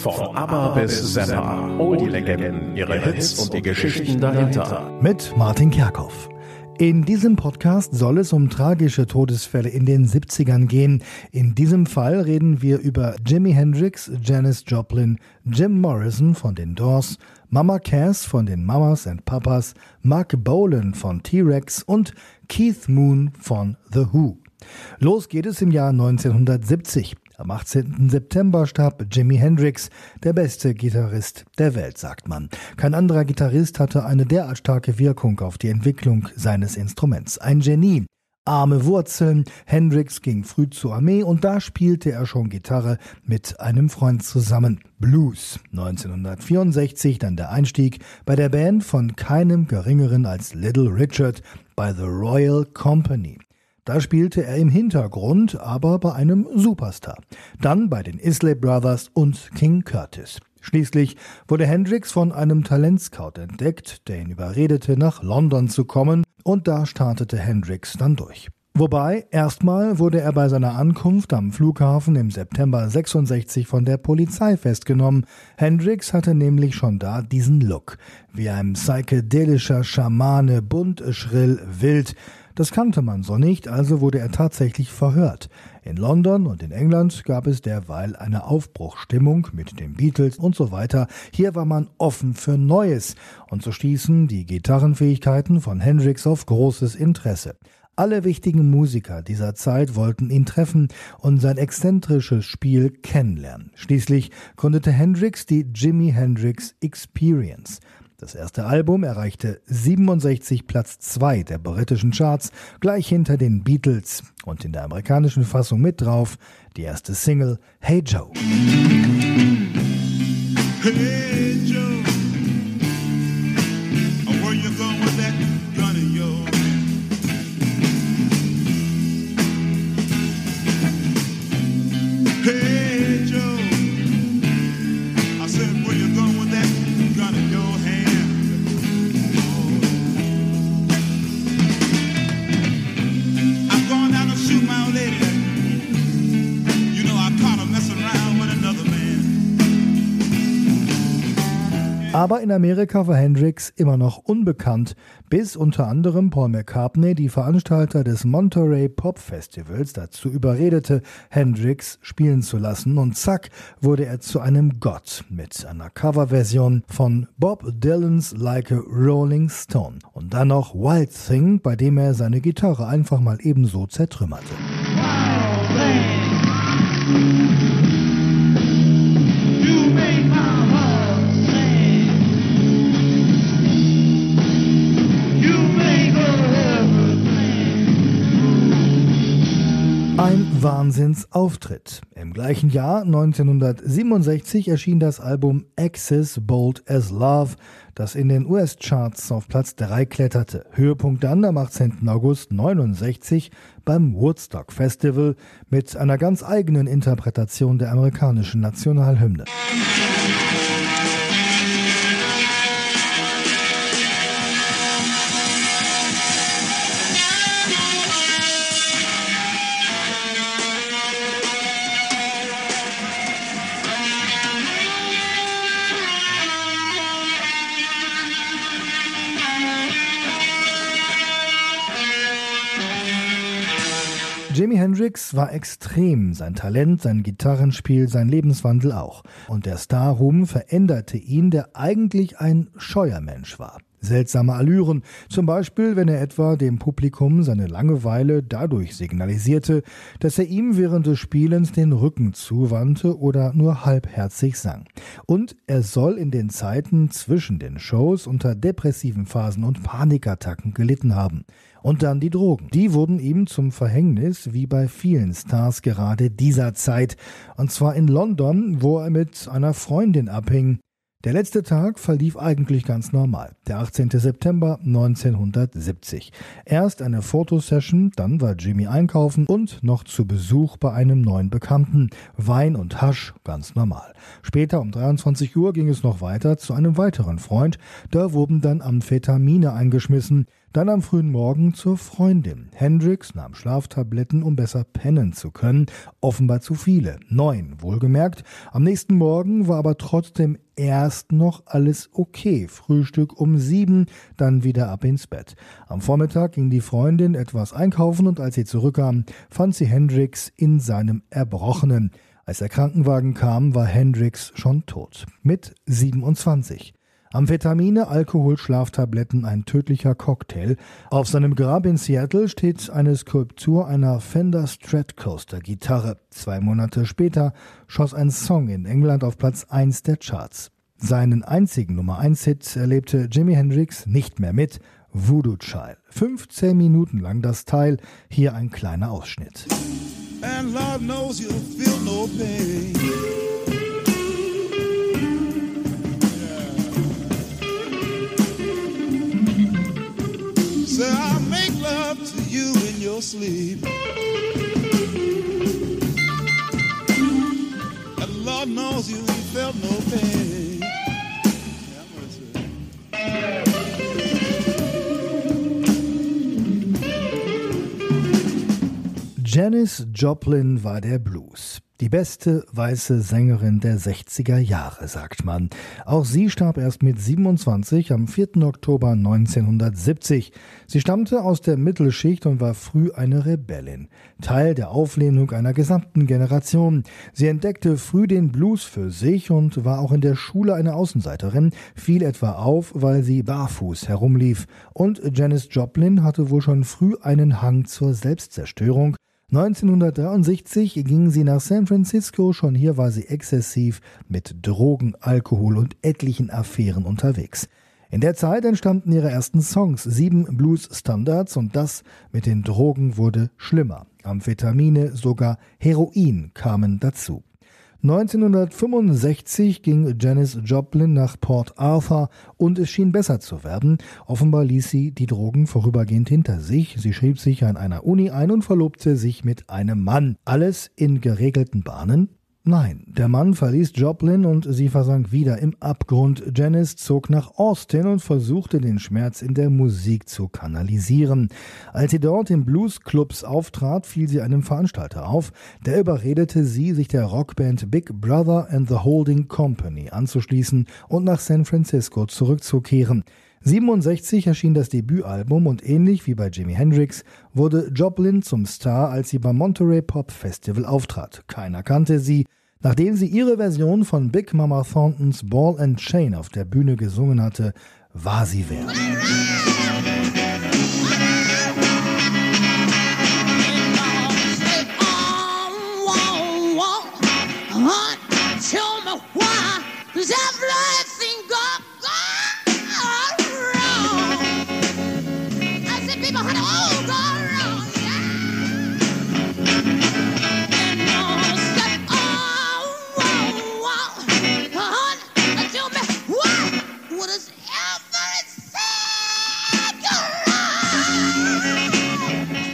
Von ABBA bis Zappa, all die Legenden, ihre Hits und die Geschichten dahinter. Mit Martin Kerkhoff. In diesem Podcast soll es um tragische Todesfälle in den 70ern gehen. In diesem Fall reden wir über Jimi Hendrix, Janis Joplin, Jim Morrison von den Doors, Mama Cass von den Mamas and Papas, Mark Bolan von T-Rex und Keith Moon von The Who. Los geht es im Jahr 1970. Am 18. September starb Jimi Hendrix, der beste Gitarrist der Welt, sagt man. Kein anderer Gitarrist hatte eine derart starke Wirkung auf die Entwicklung seines Instruments. Ein Genie. Arme Wurzeln. Hendrix ging früh zur Armee und da spielte er schon Gitarre mit einem Freund zusammen. Blues. 1964 dann der Einstieg bei der Band von keinem geringeren als Little Richard bei The Royal Company. Da spielte er im Hintergrund, aber bei einem Superstar. Dann bei den Isley Brothers und King Curtis. Schließlich wurde Hendrix von einem Talentscout entdeckt, der ihn überredete, nach London zu kommen, und da startete Hendrix dann durch. Wobei, erstmal wurde er bei seiner Ankunft am Flughafen im September 66 von der Polizei festgenommen. Hendrix hatte nämlich schon da diesen Look. Wie ein psychedelischer Schamane, bunt, schrill, wild. Das kannte man so nicht, also wurde er tatsächlich verhört. In London und in England gab es derweil eine Aufbruchstimmung mit den Beatles und so weiter. Hier war man offen für Neues und so stießen die Gitarrenfähigkeiten von Hendrix auf großes Interesse. Alle wichtigen Musiker dieser Zeit wollten ihn treffen und sein exzentrisches Spiel kennenlernen. Schließlich gründete Hendrix die Jimi Hendrix Experience. Das erste Album erreichte 67 Platz 2 der britischen Charts, gleich hinter den Beatles und in der amerikanischen Fassung mit drauf die erste Single Hey Joe. Hey Joe. Aber in Amerika war Hendrix immer noch unbekannt, bis unter anderem Paul McCartney, die Veranstalter des Monterey Pop Festivals, dazu überredete, Hendrix spielen zu lassen. Und zack wurde er zu einem Gott mit einer Coverversion von Bob Dylans Like a Rolling Stone. Und dann noch Wild Thing, bei dem er seine Gitarre einfach mal ebenso zertrümmerte. Wow, Wahnsinnsauftritt. Im gleichen Jahr 1967 erschien das Album Access Bold as Love, das in den US-Charts auf Platz 3 kletterte. Höhepunkt dann am 18. August 69 beim Woodstock Festival mit einer ganz eigenen Interpretation der amerikanischen Nationalhymne. Jimi Hendrix war extrem, sein Talent, sein Gitarrenspiel, sein Lebenswandel auch. Und der Starruhm veränderte ihn, der eigentlich ein scheuer Mensch war. Seltsame Allüren, zum Beispiel wenn er etwa dem Publikum seine Langeweile dadurch signalisierte, dass er ihm während des Spielens den Rücken zuwandte oder nur halbherzig sang. Und er soll in den Zeiten zwischen den Shows unter depressiven Phasen und Panikattacken gelitten haben. Und dann die Drogen. Die wurden ihm zum Verhängnis, wie bei vielen Stars gerade dieser Zeit. Und zwar in London, wo er mit einer Freundin abhing. Der letzte Tag verlief eigentlich ganz normal. Der 18. September 1970. Erst eine Fotosession, dann war Jimmy einkaufen und noch zu Besuch bei einem neuen Bekannten. Wein und Hasch, ganz normal. Später um 23 Uhr ging es noch weiter zu einem weiteren Freund. Da wurden dann Amphetamine eingeschmissen. Dann am frühen Morgen zur Freundin. Hendrix nahm Schlaftabletten, um besser pennen zu können. Offenbar zu viele. Neun, wohlgemerkt. Am nächsten Morgen war aber trotzdem erst noch alles okay. Frühstück um sieben, dann wieder ab ins Bett. Am Vormittag ging die Freundin etwas einkaufen und als sie zurückkam, fand sie Hendrix in seinem Erbrochenen. Als der Krankenwagen kam, war Hendrix schon tot. Mit 27. Amphetamine, Alkohol, Schlaftabletten, ein tödlicher Cocktail. Auf seinem Grab in Seattle steht eine Skulptur einer Fender Stratocaster Gitarre. Zwei Monate später schoss ein Song in England auf Platz 1 der Charts. Seinen einzigen Nummer 1 Hit erlebte Jimi Hendrix nicht mehr mit Voodoo Child. 15 Minuten lang das Teil, hier ein kleiner Ausschnitt. And Lord knows you'll feel no pain. Say I'll make love to you in your sleep. And Lord knows you ain't felt no pain. Janis Joplin war der Blues. Die beste weiße Sängerin der 60er Jahre, sagt man. Auch sie starb erst mit 27 am 4. Oktober 1970. Sie stammte aus der Mittelschicht und war früh eine Rebellin. Teil der Auflehnung einer gesamten Generation. Sie entdeckte früh den Blues für sich und war auch in der Schule eine Außenseiterin, fiel etwa auf, weil sie barfuß herumlief. Und Janis Joplin hatte wohl schon früh einen Hang zur Selbstzerstörung 1963 ging sie nach San Francisco, schon hier war sie exzessiv mit Drogen, Alkohol und etlichen Affären unterwegs. In der Zeit entstanden ihre ersten Songs, sieben Blues-Standards und das mit den Drogen wurde schlimmer. Amphetamine, sogar Heroin kamen dazu. 1965 ging Janis Joplin nach Port Arthur und es schien besser zu werden. Offenbar ließ sie die Drogen vorübergehend hinter sich. Sie schrieb sich an einer Uni ein und verlobte sich mit einem Mann. Alles in geregelten Bahnen. Nein, der Mann verließ Joplin und sie versank wieder im Abgrund. Janice zog nach Austin und versuchte den Schmerz in der Musik zu kanalisieren. Als sie dort in Bluesclubs auftrat, fiel sie einem Veranstalter auf. Der überredete sie, sich der Rockband Big Brother and the Holding Company anzuschließen und nach San Francisco zurückzukehren. 67 erschien das Debütalbum und ähnlich wie bei Jimi Hendrix wurde Joplin zum Star, als sie beim Monterey Pop Festival auftrat. Keiner kannte sie. Nachdem sie ihre Version von Big Mama Thorntons Ball and Chain auf der Bühne gesungen hatte, war sie wer.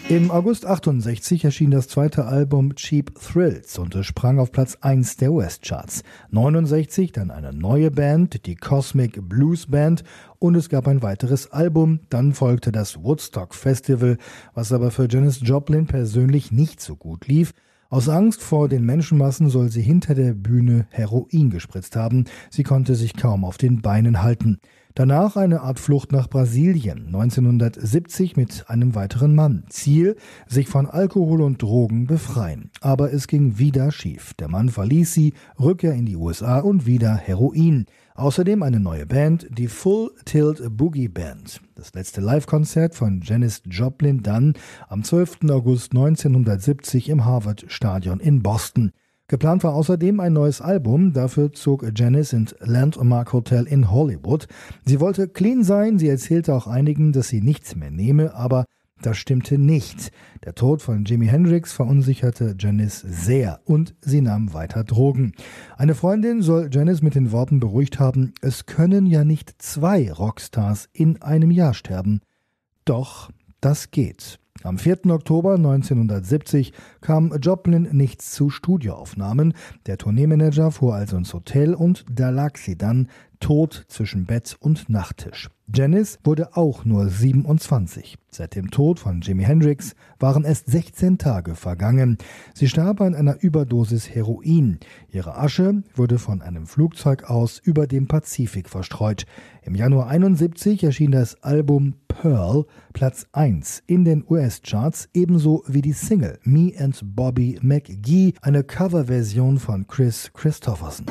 Im August 68 erschien das zweite Album Cheap Thrills und es sprang auf Platz 1 der US-Charts. 69 dann eine neue Band, die Cosmic Blues Band und es gab ein weiteres Album. Dann folgte das Woodstock Festival, was aber für Janis Joplin persönlich nicht so gut lief. Aus Angst vor den Menschenmassen soll sie hinter der Bühne Heroin gespritzt haben. Sie konnte sich kaum auf den Beinen halten. Danach eine Art Flucht nach Brasilien, 1970 mit einem weiteren Mann. Ziel, sich von Alkohol und Drogen befreien. Aber es ging wieder schief. Der Mann verließ sie, Rückkehr in die USA und wieder Heroin. Außerdem eine neue Band, die Full Tilt Boogie Band. Das letzte Live-Konzert von Janis Joplin dann am 12. August 1970 im Harvard Stadion in Boston. Geplant war außerdem ein neues Album, dafür zog Janice ins Landmark Hotel in Hollywood. Sie wollte clean sein, sie erzählte auch einigen, dass sie nichts mehr nehme, aber das stimmte nicht. Der Tod von Jimi Hendrix verunsicherte Janice sehr und sie nahm weiter Drogen. Eine Freundin soll Janice mit den Worten beruhigt haben, es können ja nicht zwei Rockstars in einem Jahr sterben. Doch, das geht. Am 4. Oktober 1970 kam Joplin nichts zu Studioaufnahmen. Der Tourneemanager fuhr also ins Hotel und da lag sie dann tot zwischen Bett und Nachttisch. Janis wurde auch nur 27. Seit dem Tod von Jimi Hendrix waren erst 16 Tage vergangen. Sie starb an einer Überdosis Heroin. Ihre Asche wurde von einem Flugzeug aus über dem Pazifik verstreut. Im Januar 71 erschien das Album Pearl, Platz 1 in den US-Charts, ebenso wie die Single Me and Bobby McGee, eine Coverversion von Chris Christopherson.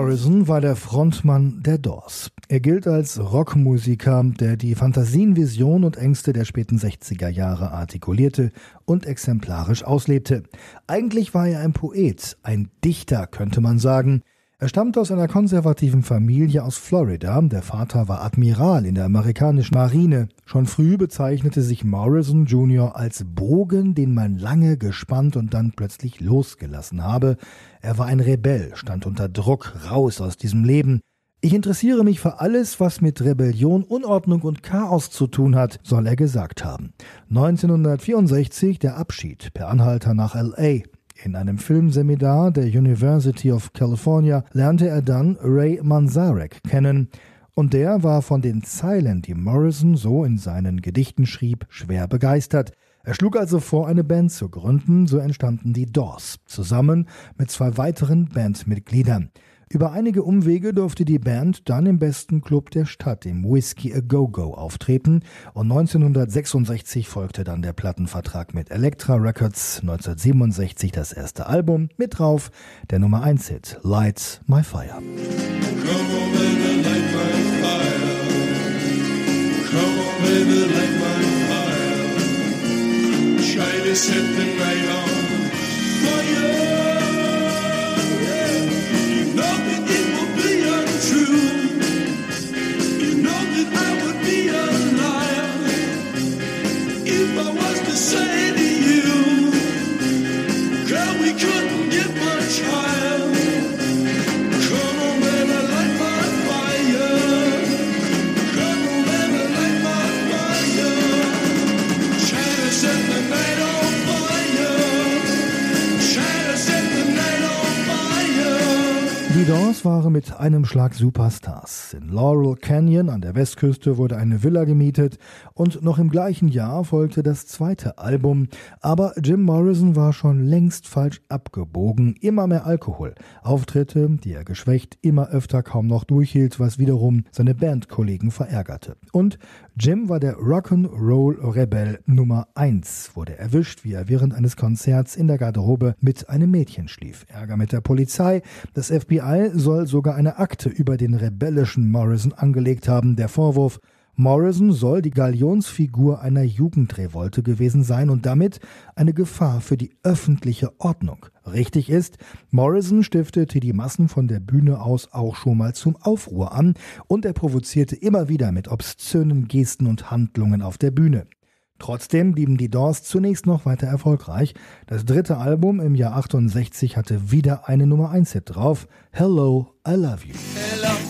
Morrison war der Frontmann der Doors. Er gilt als Rockmusiker, der die Fantasien, Visionen und Ängste der späten 60er Jahre artikulierte und exemplarisch auslebte. Eigentlich war er ein Poet, ein Dichter, könnte man sagen, er stammt aus einer konservativen Familie aus Florida. Der Vater war Admiral in der amerikanischen Marine. Schon früh bezeichnete sich Morrison Jr. als Bogen, den man lange gespannt und dann plötzlich losgelassen habe. Er war ein Rebell, stand unter Druck, raus aus diesem Leben. Ich interessiere mich für alles, was mit Rebellion, Unordnung und Chaos zu tun hat, soll er gesagt haben. 1964 der Abschied per Anhalter nach LA. In einem Filmseminar der University of California lernte er dann Ray Manzarek kennen, und der war von den Zeilen, die Morrison so in seinen Gedichten schrieb, schwer begeistert. Er schlug also vor, eine Band zu gründen, so entstanden die Doors, zusammen mit zwei weiteren Bandmitgliedern. Über einige Umwege durfte die Band dann im besten Club der Stadt, im Whiskey A Go Go, auftreten. Und 1966 folgte dann der Plattenvertrag mit Elektra Records, 1967 das erste Album, mit drauf. Der Nummer 1 Hit Light My Fire. set the night on fire. Die Doors waren mit einem Schlag Superstars. In Laurel Canyon an der Westküste wurde eine Villa gemietet und noch im gleichen Jahr folgte das zweite Album. Aber Jim Morrison war schon längst falsch abgebogen. Immer mehr Alkohol, Auftritte, die er geschwächt immer öfter kaum noch durchhielt, was wiederum seine Bandkollegen verärgerte. Und Jim war der Rock'n'Roll-Rebell Nummer 1, wurde erwischt, wie er während eines Konzerts in der Garderobe mit einem Mädchen schlief. Ärger mit der Polizei. Das FBI soll sogar eine Akte über den rebellischen Morrison angelegt haben. Der Vorwurf, Morrison soll die Galionsfigur einer Jugendrevolte gewesen sein und damit eine Gefahr für die öffentliche Ordnung. Richtig ist, Morrison stiftete die Massen von der Bühne aus auch schon mal zum Aufruhr an und er provozierte immer wieder mit obszönen Gesten und Handlungen auf der Bühne. Trotzdem blieben die Doors zunächst noch weiter erfolgreich. Das dritte Album im Jahr 68 hatte wieder eine Nummer 1 Hit drauf. Hello, I Love You. Hello.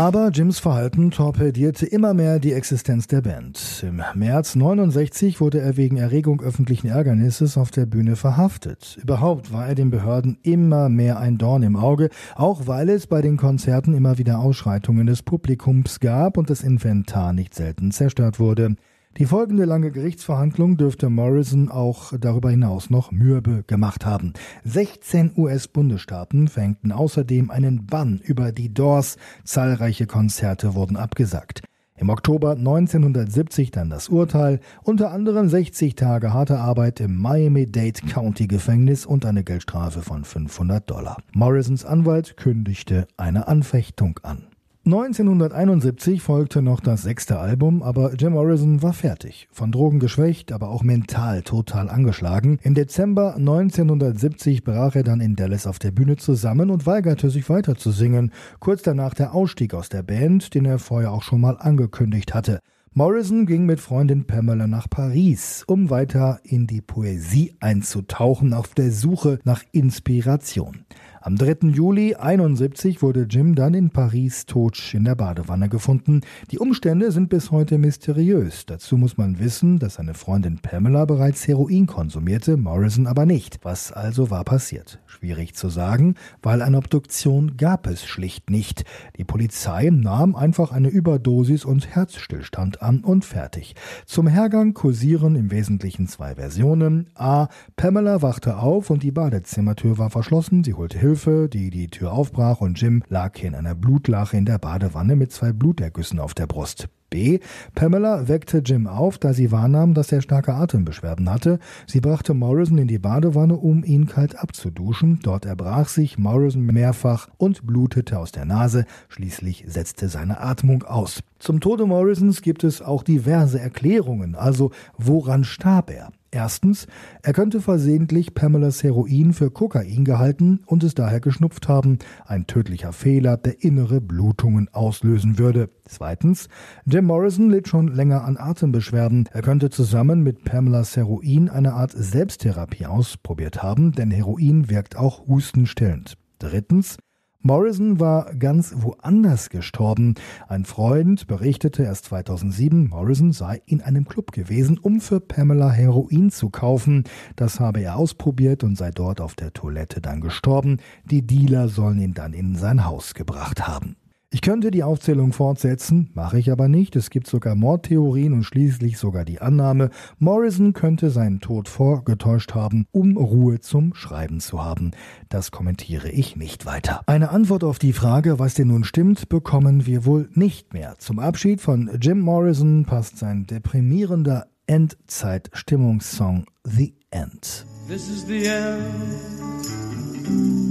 Aber Jims Verhalten torpedierte immer mehr die Existenz der Band. Im März 69 wurde er wegen Erregung öffentlichen Ärgernisses auf der Bühne verhaftet. Überhaupt war er den Behörden immer mehr ein Dorn im Auge, auch weil es bei den Konzerten immer wieder Ausschreitungen des Publikums gab und das Inventar nicht selten zerstört wurde. Die folgende lange Gerichtsverhandlung dürfte Morrison auch darüber hinaus noch mürbe gemacht haben. 16 US-Bundesstaaten verhängten außerdem einen Bann über die Doors. Zahlreiche Konzerte wurden abgesagt. Im Oktober 1970 dann das Urteil, unter anderem 60 Tage harte Arbeit im Miami-Dade County Gefängnis und eine Geldstrafe von 500 Dollar. Morrisons Anwalt kündigte eine Anfechtung an. 1971 folgte noch das sechste Album, aber Jim Morrison war fertig. Von Drogen geschwächt, aber auch mental total angeschlagen. Im Dezember 1970 brach er dann in Dallas auf der Bühne zusammen und weigerte sich weiter zu singen. Kurz danach der Ausstieg aus der Band, den er vorher auch schon mal angekündigt hatte. Morrison ging mit Freundin Pamela nach Paris, um weiter in die Poesie einzutauchen, auf der Suche nach Inspiration. Am 3. Juli 71 wurde Jim dann in Paris tot in der Badewanne gefunden. Die Umstände sind bis heute mysteriös. Dazu muss man wissen, dass seine Freundin Pamela bereits Heroin konsumierte, Morrison aber nicht. Was also war passiert? Schwierig zu sagen, weil eine Obduktion gab es schlicht nicht. Die Polizei nahm einfach eine Überdosis und Herzstillstand an und fertig. Zum Hergang kursieren im Wesentlichen zwei Versionen. A. Pamela wachte auf und die Badezimmertür war verschlossen. Sie holte Hilfe Hilfe, die die Tür aufbrach und Jim lag in einer Blutlache in der Badewanne mit zwei Blutergüssen auf der Brust. B. Pamela weckte Jim auf, da sie wahrnahm, dass er starke Atembeschwerden hatte. Sie brachte Morrison in die Badewanne, um ihn kalt abzuduschen. Dort erbrach sich Morrison mehrfach und blutete aus der Nase. Schließlich setzte seine Atmung aus. Zum Tode Morrisons gibt es auch diverse Erklärungen. Also, woran starb er? Erstens, er könnte versehentlich Pamelas Heroin für Kokain gehalten und es daher geschnupft haben, ein tödlicher Fehler, der innere Blutungen auslösen würde. Zweitens, Jim Morrison litt schon länger an Atembeschwerden. Er könnte zusammen mit Pamelas Heroin eine Art Selbsttherapie ausprobiert haben, denn Heroin wirkt auch hustenstillend. Drittens, Morrison war ganz woanders gestorben. Ein Freund berichtete erst 2007, Morrison sei in einem Club gewesen, um für Pamela Heroin zu kaufen. Das habe er ausprobiert und sei dort auf der Toilette dann gestorben. Die Dealer sollen ihn dann in sein Haus gebracht haben. Ich könnte die Aufzählung fortsetzen, mache ich aber nicht. Es gibt sogar Mordtheorien und schließlich sogar die Annahme, Morrison könnte seinen Tod vorgetäuscht haben, um Ruhe zum Schreiben zu haben. Das kommentiere ich nicht weiter. Eine Antwort auf die Frage, was denn nun stimmt, bekommen wir wohl nicht mehr. Zum Abschied von Jim Morrison passt sein deprimierender Endzeit-Stimmungssong The End. This is the end,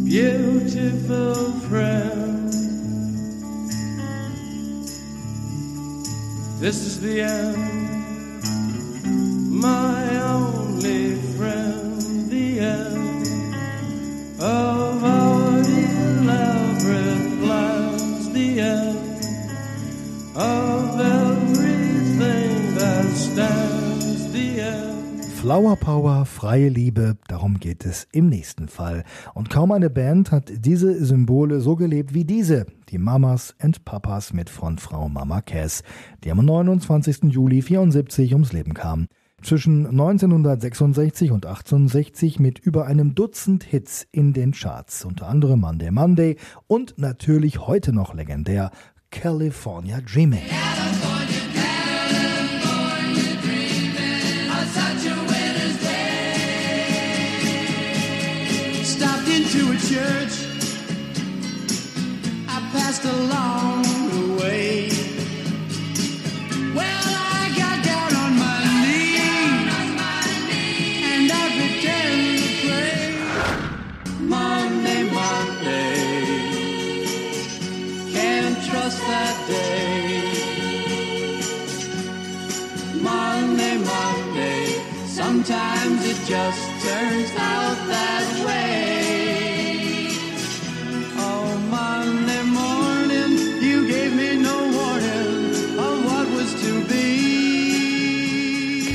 beautiful friend. This is the end, my only friend, the end of our elaborate plans, the end of Flower Power, freie Liebe, darum geht es im nächsten Fall. Und kaum eine Band hat diese Symbole so gelebt wie diese die Mamas and Papas mit Frontfrau Mama Cass, die am 29. Juli 74 ums Leben kam. Zwischen 1966 und 68 mit über einem Dutzend Hits in den Charts, unter anderem Monday Monday und natürlich heute noch legendär California Dreaming. Church passed along the way. Well, I got down on my knees and I pretended to pray. Monday, Monday, can't trust that day. Monday, Monday, sometimes it just turns out that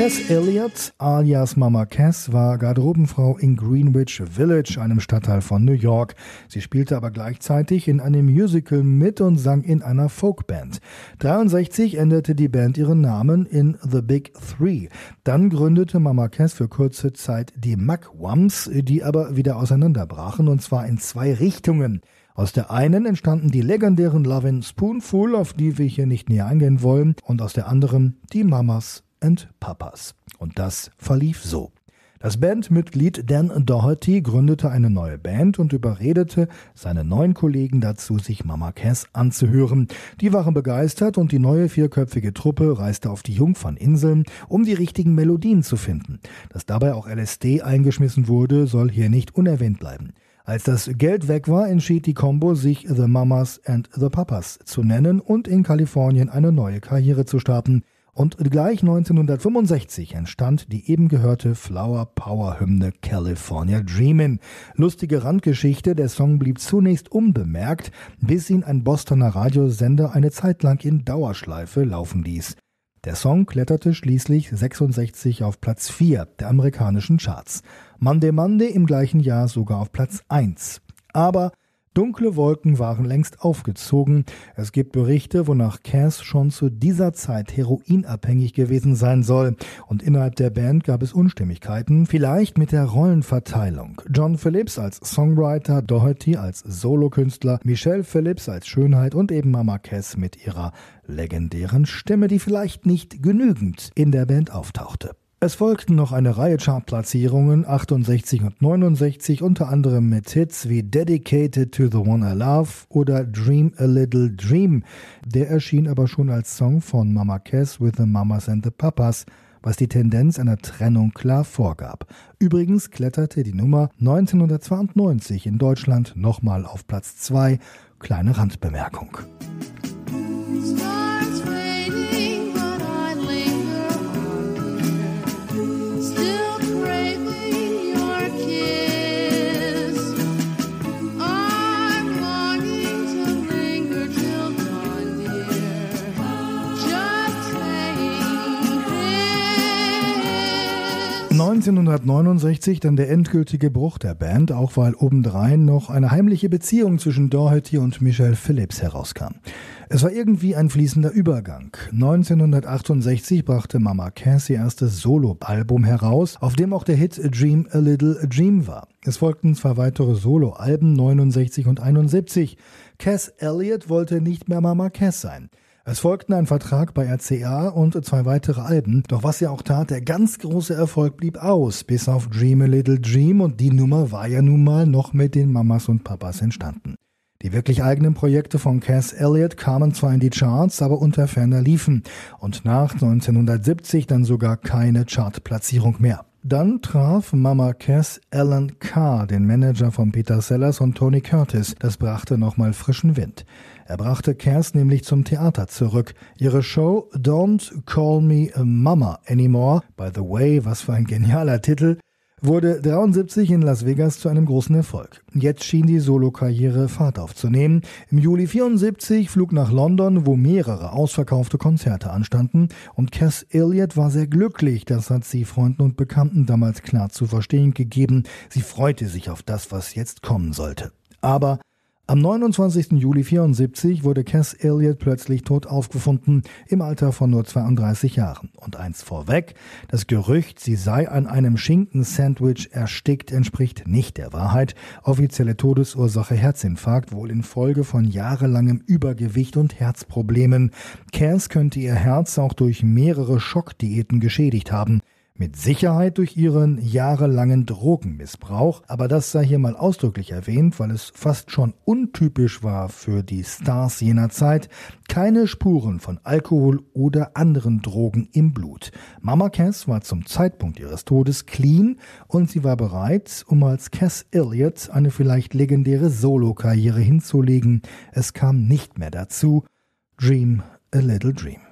Cass Elliott, alias Mama Cass, war Garderobenfrau in Greenwich Village, einem Stadtteil von New York. Sie spielte aber gleichzeitig in einem Musical mit und sang in einer Folkband. 63 änderte die Band ihren Namen in The Big Three. Dann gründete Mama Cass für kurze Zeit die Mugwumps, die aber wieder auseinanderbrachen und zwar in zwei Richtungen. Aus der einen entstanden die legendären Lovin' Spoonful, auf die wir hier nicht näher eingehen wollen, und aus der anderen die Mamas and Papas. Und das verlief so. Das Bandmitglied Dan Doherty gründete eine neue Band und überredete seine neuen Kollegen dazu, sich Mama Cass anzuhören. Die waren begeistert und die neue vierköpfige Truppe reiste auf die Jungferninseln, um die richtigen Melodien zu finden. Dass dabei auch LSD eingeschmissen wurde, soll hier nicht unerwähnt bleiben. Als das Geld weg war, entschied die Combo, sich The Mamas and the Papas zu nennen und in Kalifornien eine neue Karriere zu starten. Und gleich 1965 entstand die eben gehörte Flower Power Hymne California Dreamin'. Lustige Randgeschichte, der Song blieb zunächst unbemerkt, bis ihn ein Bostoner Radiosender eine Zeit lang in Dauerschleife laufen ließ. Der Song kletterte schließlich 66 auf Platz 4 der amerikanischen Charts. Monday Monday im gleichen Jahr sogar auf Platz 1. Aber Dunkle Wolken waren längst aufgezogen. Es gibt Berichte, wonach Cass schon zu dieser Zeit heroinabhängig gewesen sein soll. Und innerhalb der Band gab es Unstimmigkeiten, vielleicht mit der Rollenverteilung. John Phillips als Songwriter, Doherty als Solokünstler, Michelle Phillips als Schönheit und eben Mama Cass mit ihrer legendären Stimme, die vielleicht nicht genügend in der Band auftauchte. Es folgten noch eine Reihe Chartplatzierungen 68 und 69, unter anderem mit Hits wie Dedicated to the One I Love oder Dream a Little Dream. Der erschien aber schon als Song von Mama Cass with the Mamas and the Papas, was die Tendenz einer Trennung klar vorgab. Übrigens kletterte die Nummer 1992 in Deutschland nochmal auf Platz 2. Kleine Randbemerkung. Neunzehnhundertneunundsechzig 1969 dann der endgültige Bruch der Band, auch weil obendrein noch eine heimliche Beziehung zwischen Doherty und Michelle Phillips herauskam. Es war irgendwie ein fließender Übergang. 1968 brachte Mama Cass ihr erstes Soloalbum heraus, auf dem auch der Hit Dream a Little a Dream war. Es folgten zwei weitere Soloalben 69 und 71. Cass Elliott wollte nicht mehr Mama Cass sein. Es folgten ein Vertrag bei RCA und zwei weitere Alben, doch was er auch tat, der ganz große Erfolg blieb aus, bis auf Dream a Little Dream und die Nummer war ja nun mal noch mit den Mamas und Papas entstanden. Die wirklich eigenen Projekte von Cass Elliot kamen zwar in die Charts, aber unter ferner liefen und nach 1970 dann sogar keine Chartplatzierung mehr. Dann traf Mama Cass Alan Carr, den Manager von Peter Sellers und Tony Curtis. Das brachte nochmal frischen Wind. Er brachte Cass nämlich zum Theater zurück. Ihre Show Don't Call Me a Mama Anymore, by the way, was für ein genialer Titel, wurde 73 in Las Vegas zu einem großen Erfolg. Jetzt schien die Solokarriere Fahrt aufzunehmen. Im Juli 74 flog nach London, wo mehrere ausverkaufte Konzerte anstanden und Cass Elliott war sehr glücklich, das hat sie Freunden und Bekannten damals klar zu verstehen gegeben. Sie freute sich auf das, was jetzt kommen sollte. Aber am 29. Juli 74 wurde Cass Elliott plötzlich tot aufgefunden, im Alter von nur 32 Jahren. Und eins vorweg, das Gerücht, sie sei an einem Schinkensandwich erstickt, entspricht nicht der Wahrheit. Offizielle Todesursache Herzinfarkt, wohl infolge von jahrelangem Übergewicht und Herzproblemen. Cass könnte ihr Herz auch durch mehrere Schockdiäten geschädigt haben. Mit Sicherheit durch ihren jahrelangen Drogenmissbrauch, aber das sei hier mal ausdrücklich erwähnt, weil es fast schon untypisch war für die Stars jener Zeit, keine Spuren von Alkohol oder anderen Drogen im Blut. Mama Cass war zum Zeitpunkt ihres Todes clean und sie war bereit, um als Cass Elliott eine vielleicht legendäre Solokarriere hinzulegen. Es kam nicht mehr dazu. Dream a little dream.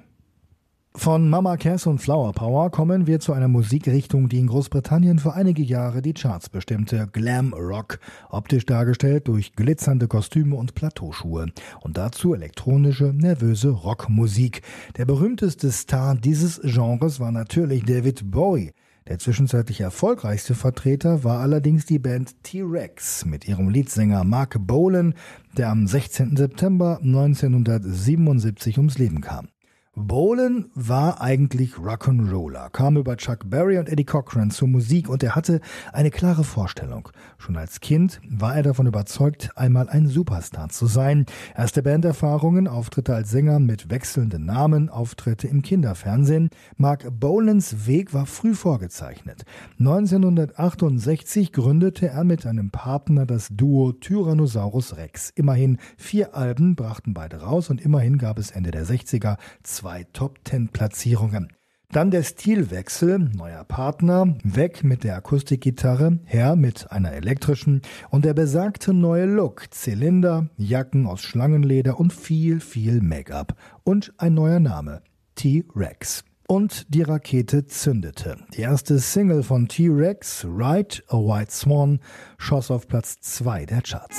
Von Mama Cass und Flower Power kommen wir zu einer Musikrichtung, die in Großbritannien für einige Jahre die Charts bestimmte, Glam Rock, optisch dargestellt durch glitzernde Kostüme und Plateauschuhe und dazu elektronische, nervöse Rockmusik. Der berühmteste Star dieses Genres war natürlich David Bowie. Der zwischenzeitlich erfolgreichste Vertreter war allerdings die Band T-Rex mit ihrem Leadsänger Mark Bolan, der am 16. September 1977 ums Leben kam. Bolan war eigentlich Rock'n'Roller, kam über Chuck Berry und Eddie Cochran zur Musik und er hatte eine klare Vorstellung. Schon als Kind war er davon überzeugt, einmal ein Superstar zu sein. Erste Banderfahrungen, Auftritte als Sänger mit wechselnden Namen, Auftritte im Kinderfernsehen. Mark Bolans Weg war früh vorgezeichnet. 1968 gründete er mit einem Partner das Duo Tyrannosaurus Rex. Immerhin vier Alben brachten beide raus und immerhin gab es Ende der 60er zwei Top-10-Platzierungen. Dann der Stilwechsel, neuer Partner, weg mit der Akustikgitarre, her mit einer elektrischen und der besagte neue Look, Zylinder, Jacken aus Schlangenleder und viel, viel Make-up. Und ein neuer Name, T-Rex. Und die Rakete zündete. Die erste Single von T-Rex, Ride a White Swan, schoss auf Platz 2 der Charts.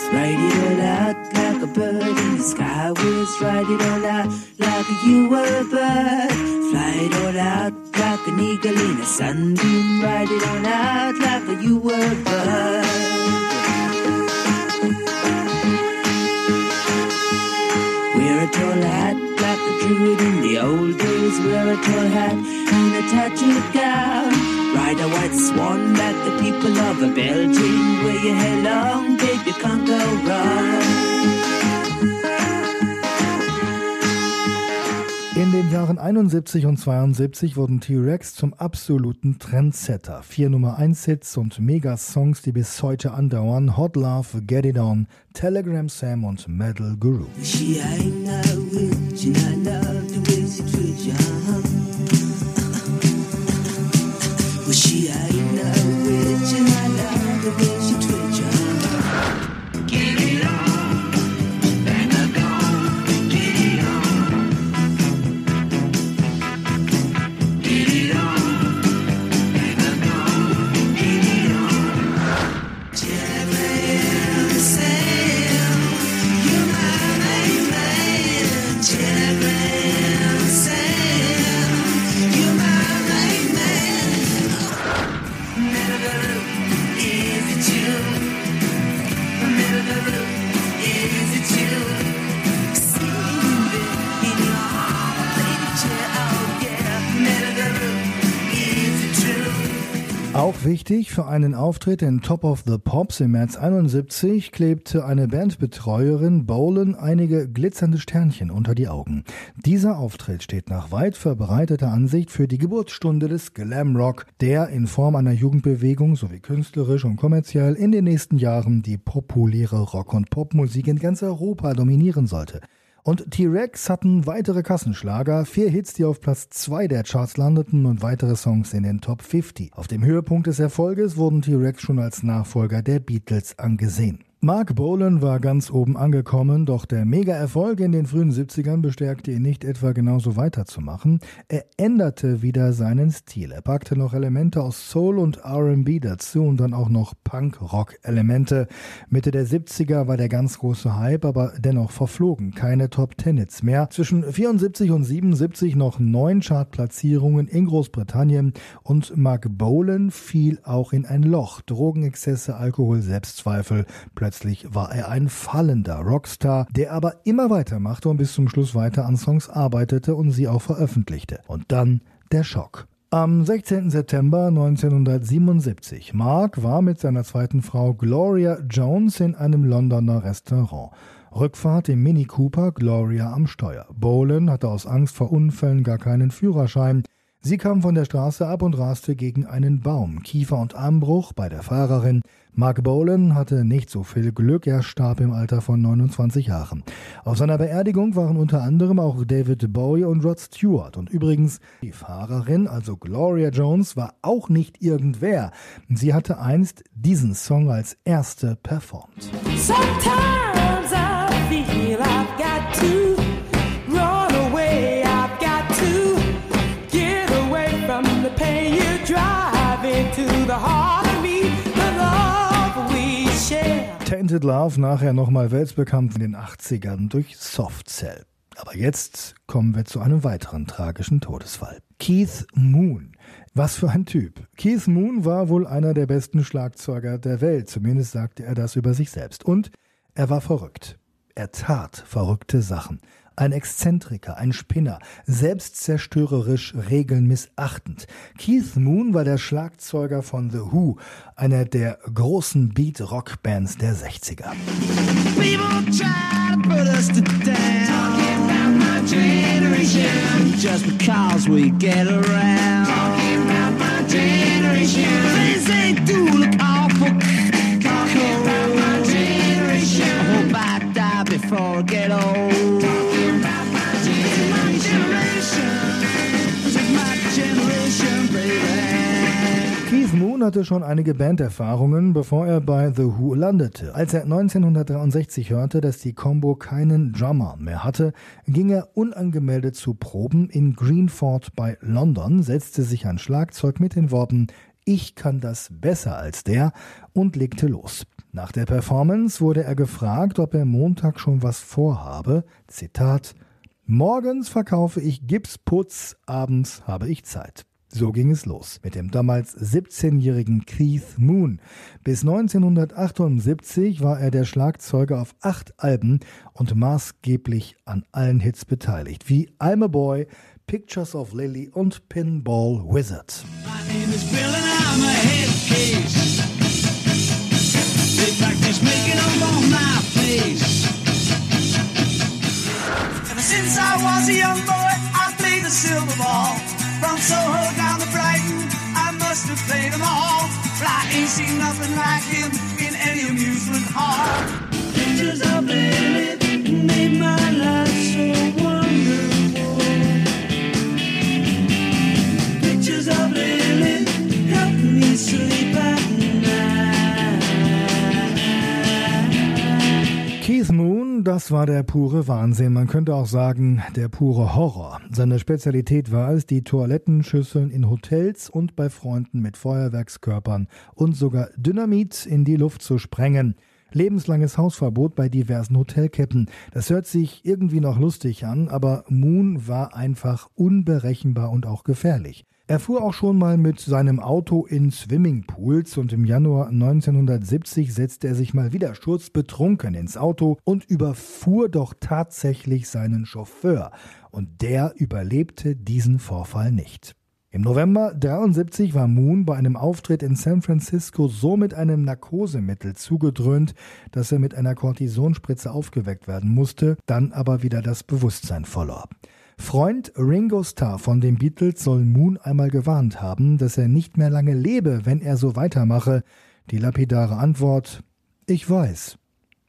The sky was Ride it all out like you were a bird Fly it all out like an eagle in a sunbeam Ride it all out like you were a bird Wear a tall hat like a druid in the old days Wear a tall hat and a tattooed gown Ride a white swan like the people of a Belgium. Where your hair long, babe, you can't go wrong. In den Jahren 71 und 72 wurden T-Rex zum absoluten Trendsetter. Vier Nummer 1 Hits und Mega-Songs, die bis heute andauern. Hot Love, Get It On, Telegram Sam und Metal Guru. She wichtig für einen Auftritt in Top of the Pops im März 71 klebte eine Bandbetreuerin Bolan einige glitzernde Sternchen unter die Augen. Dieser Auftritt steht nach weit verbreiteter Ansicht für die Geburtsstunde des Glamrock, der in Form einer Jugendbewegung sowie künstlerisch und kommerziell in den nächsten Jahren die populäre Rock- und Popmusik in ganz Europa dominieren sollte. Und T-Rex hatten weitere Kassenschlager, vier Hits, die auf Platz 2 der Charts landeten und weitere Songs in den Top 50. Auf dem Höhepunkt des Erfolges wurden T-Rex schon als Nachfolger der Beatles angesehen. Mark Bolan war ganz oben angekommen, doch der Mega-Erfolg in den frühen 70ern bestärkte ihn nicht etwa genauso weiterzumachen. Er änderte wieder seinen Stil. Er packte noch Elemente aus Soul und RB dazu und dann auch noch Punk-Rock-Elemente. Mitte der 70er war der ganz große Hype, aber dennoch verflogen. Keine Top Ten mehr. Zwischen 74 und 77 noch neun Chartplatzierungen in Großbritannien und Mark Bolan fiel auch in ein Loch. Drogenexzesse, Alkohol, Selbstzweifel. Plötzlich Plötzlich war er ein fallender Rockstar, der aber immer weitermachte und bis zum Schluss weiter an Songs arbeitete und sie auch veröffentlichte. Und dann der Schock. Am 16. September 1977. Mark war mit seiner zweiten Frau Gloria Jones in einem Londoner Restaurant. Rückfahrt im Mini Cooper, Gloria am Steuer. Bolan hatte aus Angst vor Unfällen gar keinen Führerschein. Sie kam von der Straße ab und raste gegen einen Baum. Kiefer- und Armbruch bei der Fahrerin. Mark Bolan hatte nicht so viel Glück, er starb im Alter von 29 Jahren. Auf seiner Beerdigung waren unter anderem auch David Bowie und Rod Stewart. Und übrigens, die Fahrerin, also Gloria Jones, war auch nicht irgendwer. Sie hatte einst diesen Song als erste performt. Sometimes I feel I've Tainted Love nachher nochmal weltbekannt in den 80ern durch Soft Cell. Aber jetzt kommen wir zu einem weiteren tragischen Todesfall. Keith Moon. Was für ein Typ. Keith Moon war wohl einer der besten Schlagzeuger der Welt, zumindest sagte er das über sich selbst. Und er war verrückt. Er tat verrückte Sachen ein Exzentriker, ein Spinner, selbstzerstörerisch, Regeln missachtend. Keith Moon war der Schlagzeuger von The Who, einer der großen Beat-Rock-Bands der 60er. Just because we get Hatte schon einige Banderfahrungen, bevor er bei The Who landete. Als er 1963 hörte, dass die Combo keinen Drummer mehr hatte, ging er unangemeldet zu Proben in Greenford bei London, setzte sich an Schlagzeug mit den Worten Ich kann das besser als der und legte los. Nach der Performance wurde er gefragt, ob er Montag schon was vorhabe. Zitat Morgens verkaufe ich Gipsputz, abends habe ich Zeit. So ging es los mit dem damals 17-jährigen Keith Moon. Bis 1978 war er der Schlagzeuger auf acht Alben und maßgeblich an allen Hits beteiligt, wie I'm a Boy, Pictures of Lily und Pinball Wizard. Since I was a young boy, I played the silver ball. From Soho down to Brighton, I must have played them all. But I ain't seen nothing like him in any amusement hall. Pictures of Lily made my life so Keith Moon das war der pure Wahnsinn. Man könnte auch sagen, der pure Horror. Seine Spezialität war es, die Toilettenschüsseln in Hotels und bei Freunden mit Feuerwerkskörpern und sogar Dynamit in die Luft zu sprengen. Lebenslanges Hausverbot bei diversen Hotelketten. Das hört sich irgendwie noch lustig an, aber Moon war einfach unberechenbar und auch gefährlich. Er fuhr auch schon mal mit seinem Auto in Swimmingpools und im Januar 1970 setzte er sich mal wieder sturzbetrunken ins Auto und überfuhr doch tatsächlich seinen Chauffeur. Und der überlebte diesen Vorfall nicht. Im November 73 war Moon bei einem Auftritt in San Francisco so mit einem Narkosemittel zugedröhnt, dass er mit einer Kortisonspritze aufgeweckt werden musste, dann aber wieder das Bewusstsein verlor. Freund Ringo Starr von den Beatles soll Moon einmal gewarnt haben, dass er nicht mehr lange lebe, wenn er so weitermache. Die lapidare Antwort Ich weiß.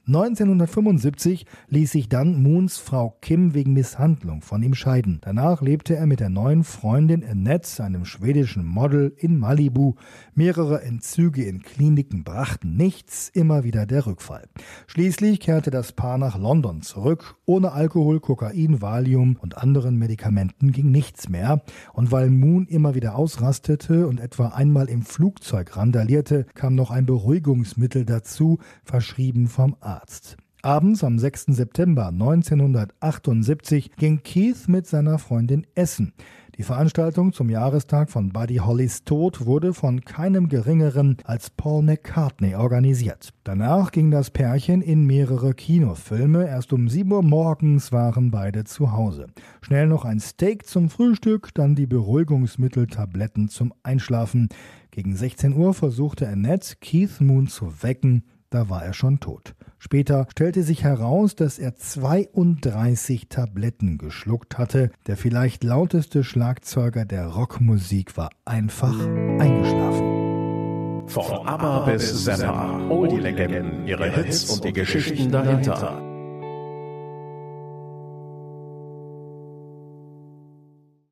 1975 ließ sich dann Moons Frau Kim wegen Misshandlung von ihm scheiden. Danach lebte er mit der neuen Freundin Annette, einem schwedischen Model, in Malibu. Mehrere Entzüge in Kliniken brachten nichts, immer wieder der Rückfall. Schließlich kehrte das Paar nach London zurück. Ohne Alkohol, Kokain, Valium und anderen Medikamenten ging nichts mehr. Und weil Moon immer wieder ausrastete und etwa einmal im Flugzeug randalierte, kam noch ein Beruhigungsmittel dazu, verschrieben vom Arzt. Arzt. Abends am 6. September 1978 ging Keith mit seiner Freundin essen. Die Veranstaltung zum Jahrestag von Buddy Hollys Tod wurde von keinem geringeren als Paul McCartney organisiert. Danach ging das Pärchen in mehrere Kinofilme. Erst um 7 Uhr morgens waren beide zu Hause. Schnell noch ein Steak zum Frühstück, dann die Beruhigungsmitteltabletten zum Einschlafen. Gegen 16 Uhr versuchte Annette, Keith Moon zu wecken. Da war er schon tot. Später stellte sich heraus, dass er 32 Tabletten geschluckt hatte. Der vielleicht lauteste Schlagzeuger der Rockmusik war einfach eingeschlafen. Von ABBA bis Zappa, Oldie-Legenden, ihre Hits und die Geschichten dahinter.